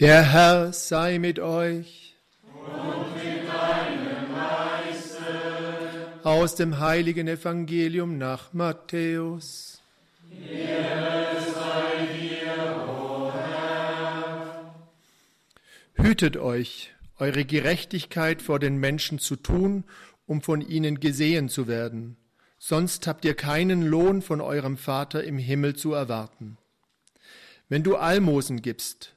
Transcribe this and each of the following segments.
Der Herr sei mit euch. Und mit deinem Geiste. Aus dem heiligen Evangelium nach Matthäus. Ehre sei dir, o Herr. Hütet euch, eure Gerechtigkeit vor den Menschen zu tun, um von ihnen gesehen zu werden. Sonst habt ihr keinen Lohn von eurem Vater im Himmel zu erwarten. Wenn du Almosen gibst,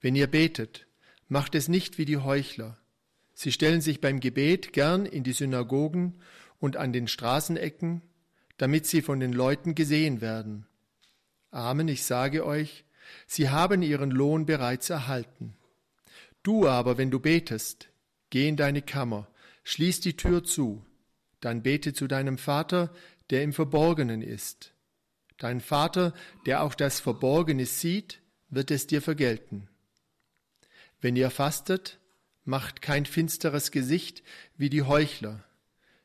Wenn ihr betet, macht es nicht wie die Heuchler. Sie stellen sich beim Gebet gern in die Synagogen und an den Straßenecken, damit sie von den Leuten gesehen werden. Amen, ich sage euch, sie haben ihren Lohn bereits erhalten. Du aber, wenn du betest, geh in deine Kammer, schließ die Tür zu, dann bete zu deinem Vater, der im Verborgenen ist. Dein Vater, der auch das Verborgene sieht, wird es dir vergelten. Wenn ihr fastet, macht kein finsteres Gesicht wie die Heuchler.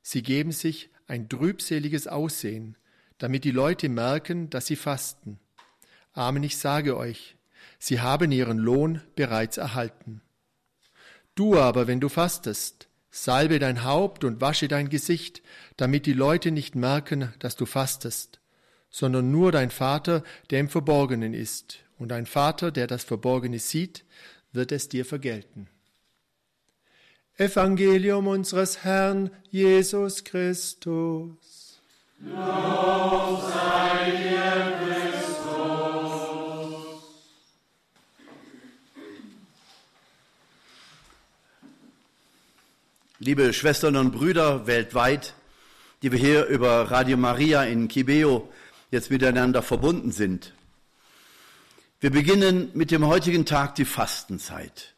Sie geben sich ein trübseliges Aussehen, damit die Leute merken, dass sie fasten. Amen, ich sage euch, sie haben ihren Lohn bereits erhalten. Du aber, wenn du fastest, salbe dein Haupt und wasche dein Gesicht, damit die Leute nicht merken, dass du fastest, sondern nur dein Vater, der im Verborgenen ist, und dein Vater, der das Verborgene sieht, wird es dir vergelten. Evangelium unseres Herrn Jesus Christus. Lob sei dir, Christus. Liebe Schwestern und Brüder weltweit, die wir hier über Radio Maria in Kibeo jetzt miteinander verbunden sind. Wir beginnen mit dem heutigen Tag die Fastenzeit.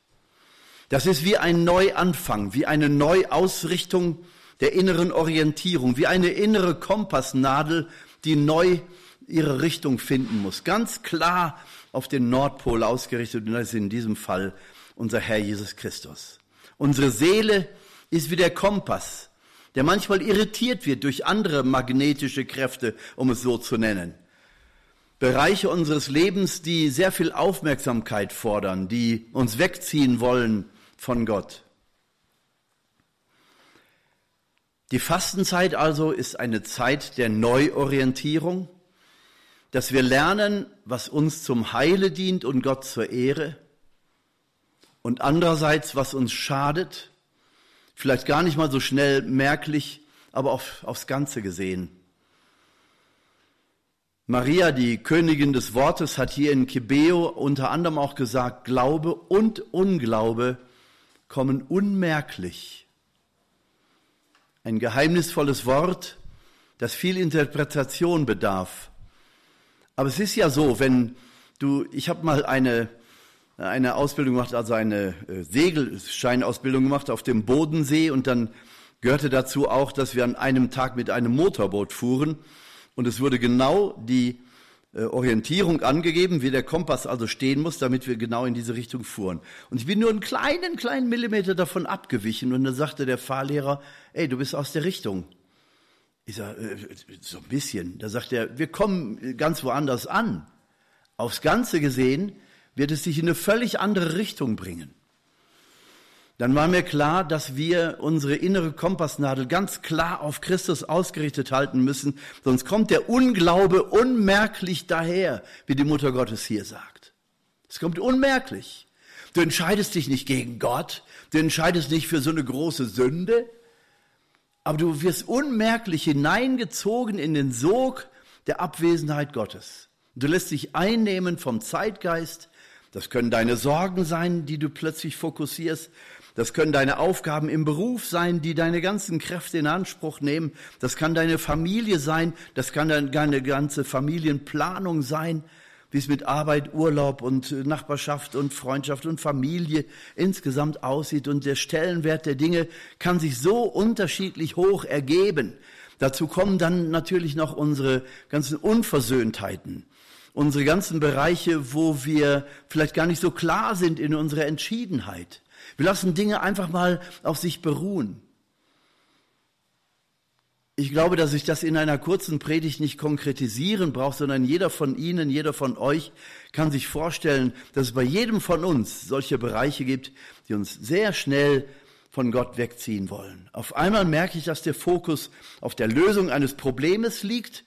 Das ist wie ein Neuanfang, wie eine Neuausrichtung der inneren Orientierung, wie eine innere Kompassnadel, die neu ihre Richtung finden muss. Ganz klar auf den Nordpol ausgerichtet und das ist in diesem Fall unser Herr Jesus Christus. Unsere Seele ist wie der Kompass, der manchmal irritiert wird durch andere magnetische Kräfte, um es so zu nennen. Bereiche unseres Lebens, die sehr viel Aufmerksamkeit fordern, die uns wegziehen wollen von Gott. Die Fastenzeit also ist eine Zeit der Neuorientierung, dass wir lernen, was uns zum Heile dient und Gott zur Ehre und andererseits, was uns schadet, vielleicht gar nicht mal so schnell merklich, aber auf, aufs Ganze gesehen. Maria, die Königin des Wortes, hat hier in Kibeo unter anderem auch gesagt, Glaube und Unglaube kommen unmerklich. Ein geheimnisvolles Wort, das viel Interpretation bedarf. Aber es ist ja so, wenn du, ich habe mal eine, eine Ausbildung gemacht, also eine äh, Segelscheinausbildung gemacht auf dem Bodensee und dann gehörte dazu auch, dass wir an einem Tag mit einem Motorboot fuhren und es wurde genau die äh, Orientierung angegeben, wie der Kompass also stehen muss, damit wir genau in diese Richtung fuhren. Und ich bin nur einen kleinen, kleinen Millimeter davon abgewichen und dann sagte der Fahrlehrer, ey, du bist aus der Richtung. Ich sag, äh, so ein bisschen. Da sagt er, wir kommen ganz woanders an. Aufs Ganze gesehen wird es sich in eine völlig andere Richtung bringen dann war mir klar, dass wir unsere innere Kompassnadel ganz klar auf Christus ausgerichtet halten müssen, sonst kommt der Unglaube unmerklich daher, wie die Mutter Gottes hier sagt. Es kommt unmerklich. Du entscheidest dich nicht gegen Gott, du entscheidest nicht für so eine große Sünde, aber du wirst unmerklich hineingezogen in den Sog der Abwesenheit Gottes. Du lässt dich einnehmen vom Zeitgeist, das können deine Sorgen sein, die du plötzlich fokussierst. Das können deine Aufgaben im Beruf sein, die deine ganzen Kräfte in Anspruch nehmen. Das kann deine Familie sein. Das kann deine ganze Familienplanung sein. wie es mit Arbeit, Urlaub und Nachbarschaft und Freundschaft und Familie insgesamt aussieht. Und der Stellenwert der Dinge kann sich so unterschiedlich hoch ergeben. Dazu kommen dann natürlich noch unsere ganzen Unversöhntheiten, unsere ganzen Bereiche, wo wir vielleicht gar nicht so klar sind in unserer Entschiedenheit. Wir lassen Dinge einfach mal auf sich beruhen. Ich glaube, dass ich das in einer kurzen Predigt nicht konkretisieren brauche, sondern jeder von Ihnen, jeder von euch kann sich vorstellen, dass es bei jedem von uns solche Bereiche gibt, die uns sehr schnell von Gott wegziehen wollen. Auf einmal merke ich, dass der Fokus auf der Lösung eines Problems liegt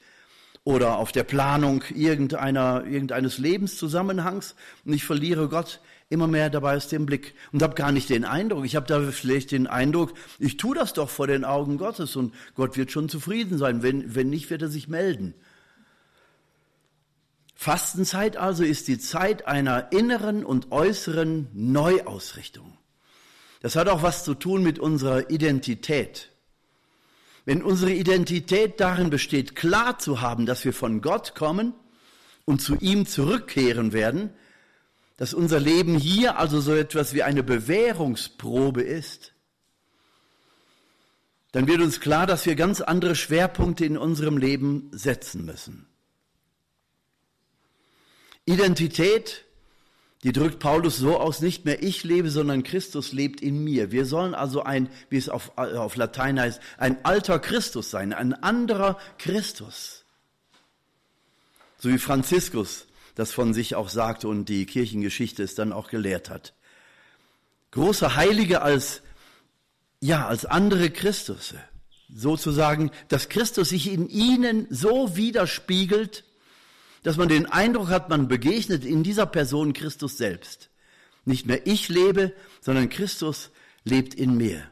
oder auf der Planung irgendeiner, irgendeines Lebenszusammenhangs und ich verliere Gott immer mehr dabei aus dem Blick und habe gar nicht den Eindruck, ich habe da vielleicht den Eindruck, ich tue das doch vor den Augen Gottes und Gott wird schon zufrieden sein, wenn, wenn nicht, wird er sich melden. Fastenzeit also ist die Zeit einer inneren und äußeren Neuausrichtung. Das hat auch was zu tun mit unserer Identität. Wenn unsere Identität darin besteht, klar zu haben, dass wir von Gott kommen und zu ihm zurückkehren werden, dass unser Leben hier also so etwas wie eine Bewährungsprobe ist, dann wird uns klar, dass wir ganz andere Schwerpunkte in unserem Leben setzen müssen. Identität, die drückt Paulus so aus, nicht mehr ich lebe, sondern Christus lebt in mir. Wir sollen also ein, wie es auf, auf Latein heißt, ein alter Christus sein, ein anderer Christus. So wie Franziskus das von sich auch sagte und die Kirchengeschichte es dann auch gelehrt hat. Große Heilige als, ja, als andere Christus. Sozusagen, dass Christus sich in ihnen so widerspiegelt, dass man den Eindruck hat, man begegnet in dieser Person Christus selbst. Nicht mehr ich lebe, sondern Christus lebt in mir.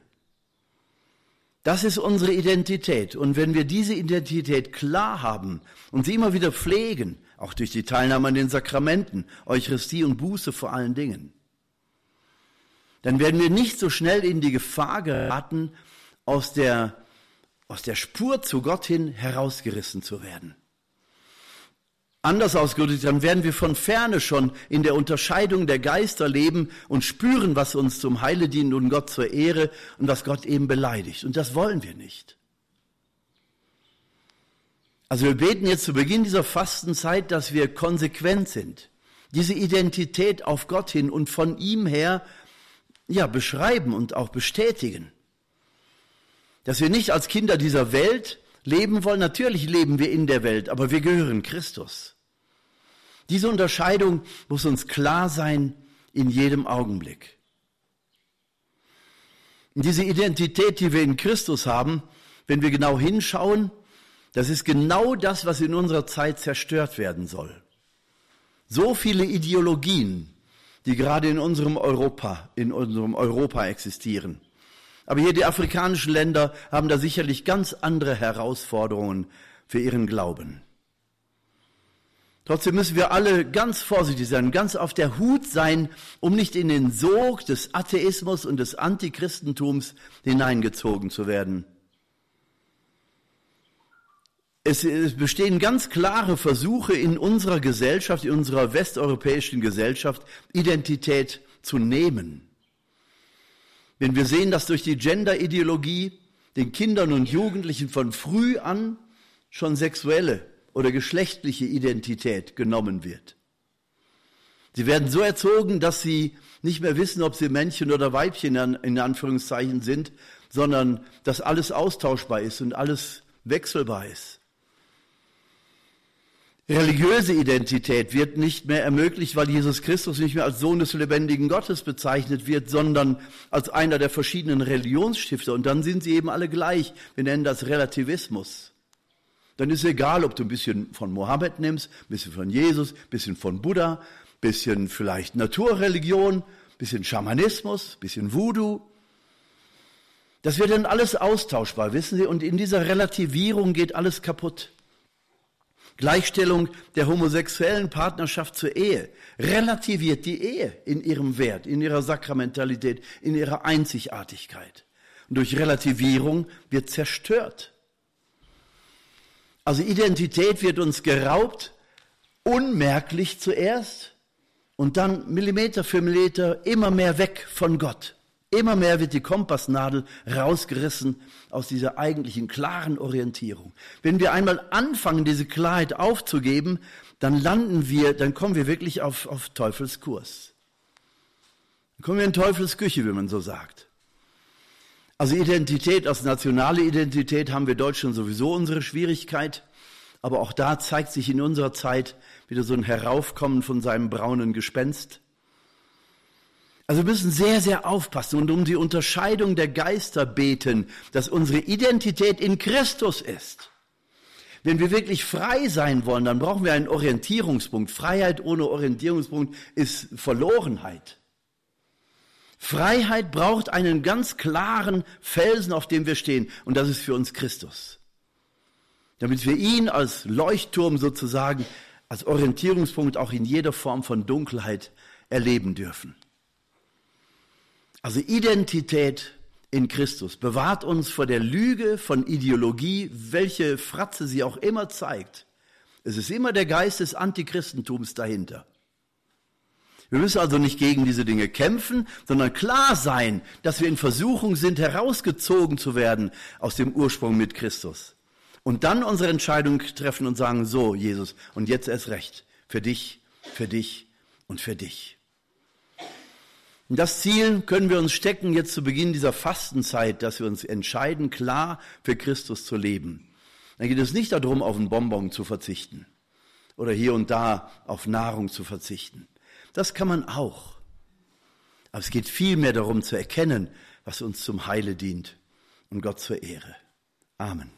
Das ist unsere Identität. Und wenn wir diese Identität klar haben und sie immer wieder pflegen, auch durch die Teilnahme an den Sakramenten, Eucharistie und Buße vor allen Dingen, dann werden wir nicht so schnell in die Gefahr geraten, aus der, aus der Spur zu Gott hin herausgerissen zu werden. Anders ausgedrückt, dann werden wir von ferne schon in der Unterscheidung der Geister leben und spüren, was uns zum Heile dient und Gott zur Ehre und was Gott eben beleidigt. Und das wollen wir nicht. Also wir beten jetzt zu Beginn dieser Fastenzeit, dass wir konsequent sind, diese Identität auf Gott hin und von ihm her ja beschreiben und auch bestätigen. Dass wir nicht als Kinder dieser Welt leben wollen. Natürlich leben wir in der Welt, aber wir gehören Christus. Diese Unterscheidung muss uns klar sein in jedem Augenblick. Und diese Identität, die wir in Christus haben, wenn wir genau hinschauen, das ist genau das, was in unserer Zeit zerstört werden soll. So viele Ideologien, die gerade in unserem Europa, in unserem Europa existieren. Aber hier die afrikanischen Länder haben da sicherlich ganz andere Herausforderungen für ihren Glauben. Trotzdem müssen wir alle ganz vorsichtig sein, ganz auf der Hut sein, um nicht in den Sog des Atheismus und des Antichristentums hineingezogen zu werden. Es, es, bestehen ganz klare Versuche in unserer Gesellschaft, in unserer westeuropäischen Gesellschaft, Identität zu nehmen. Wenn wir sehen, dass durch die Gender-Ideologie den Kindern und Jugendlichen von früh an schon sexuelle oder geschlechtliche Identität genommen wird. Sie werden so erzogen, dass sie nicht mehr wissen, ob sie Männchen oder Weibchen in Anführungszeichen sind, sondern dass alles austauschbar ist und alles wechselbar ist. Religiöse Identität wird nicht mehr ermöglicht, weil Jesus Christus nicht mehr als Sohn des lebendigen Gottes bezeichnet wird, sondern als einer der verschiedenen Religionsstifter. Und dann sind sie eben alle gleich. Wir nennen das Relativismus. Dann ist egal, ob du ein bisschen von Mohammed nimmst, ein bisschen von Jesus, ein bisschen von Buddha, ein bisschen vielleicht Naturreligion, ein bisschen Schamanismus, ein bisschen Voodoo. Das wird dann alles austauschbar, wissen Sie? Und in dieser Relativierung geht alles kaputt. Gleichstellung der homosexuellen Partnerschaft zur Ehe relativiert die Ehe in ihrem Wert, in ihrer Sakramentalität, in ihrer Einzigartigkeit. Und durch Relativierung wird zerstört. Also Identität wird uns geraubt unmerklich zuerst und dann Millimeter für Millimeter immer mehr weg von Gott. Immer mehr wird die Kompassnadel rausgerissen aus dieser eigentlichen klaren Orientierung. Wenn wir einmal anfangen, diese Klarheit aufzugeben, dann landen wir, dann kommen wir wirklich auf, auf Teufelskurs. Dann kommen wir in Teufelsküche, wie man so sagt. Also Identität, als nationale Identität haben wir Deutschen sowieso unsere Schwierigkeit. Aber auch da zeigt sich in unserer Zeit wieder so ein Heraufkommen von seinem braunen Gespenst. Also wir müssen sehr, sehr aufpassen und um die Unterscheidung der Geister beten, dass unsere Identität in Christus ist. Wenn wir wirklich frei sein wollen, dann brauchen wir einen Orientierungspunkt. Freiheit ohne Orientierungspunkt ist Verlorenheit. Freiheit braucht einen ganz klaren Felsen, auf dem wir stehen, und das ist für uns Christus. Damit wir ihn als Leuchtturm sozusagen, als Orientierungspunkt auch in jeder Form von Dunkelheit erleben dürfen. Also Identität in Christus bewahrt uns vor der Lüge von Ideologie, welche Fratze sie auch immer zeigt. Es ist immer der Geist des Antichristentums dahinter. Wir müssen also nicht gegen diese Dinge kämpfen, sondern klar sein, dass wir in Versuchung sind, herausgezogen zu werden aus dem Ursprung mit Christus. Und dann unsere Entscheidung treffen und sagen, so Jesus, und jetzt erst recht, für dich, für dich und für dich. Und das Ziel können wir uns stecken jetzt zu Beginn dieser Fastenzeit, dass wir uns entscheiden, klar für Christus zu leben. Dann geht es nicht darum, auf einen Bonbon zu verzichten oder hier und da auf Nahrung zu verzichten. Das kann man auch. Aber es geht vielmehr darum zu erkennen, was uns zum Heile dient und Gott zur Ehre. Amen.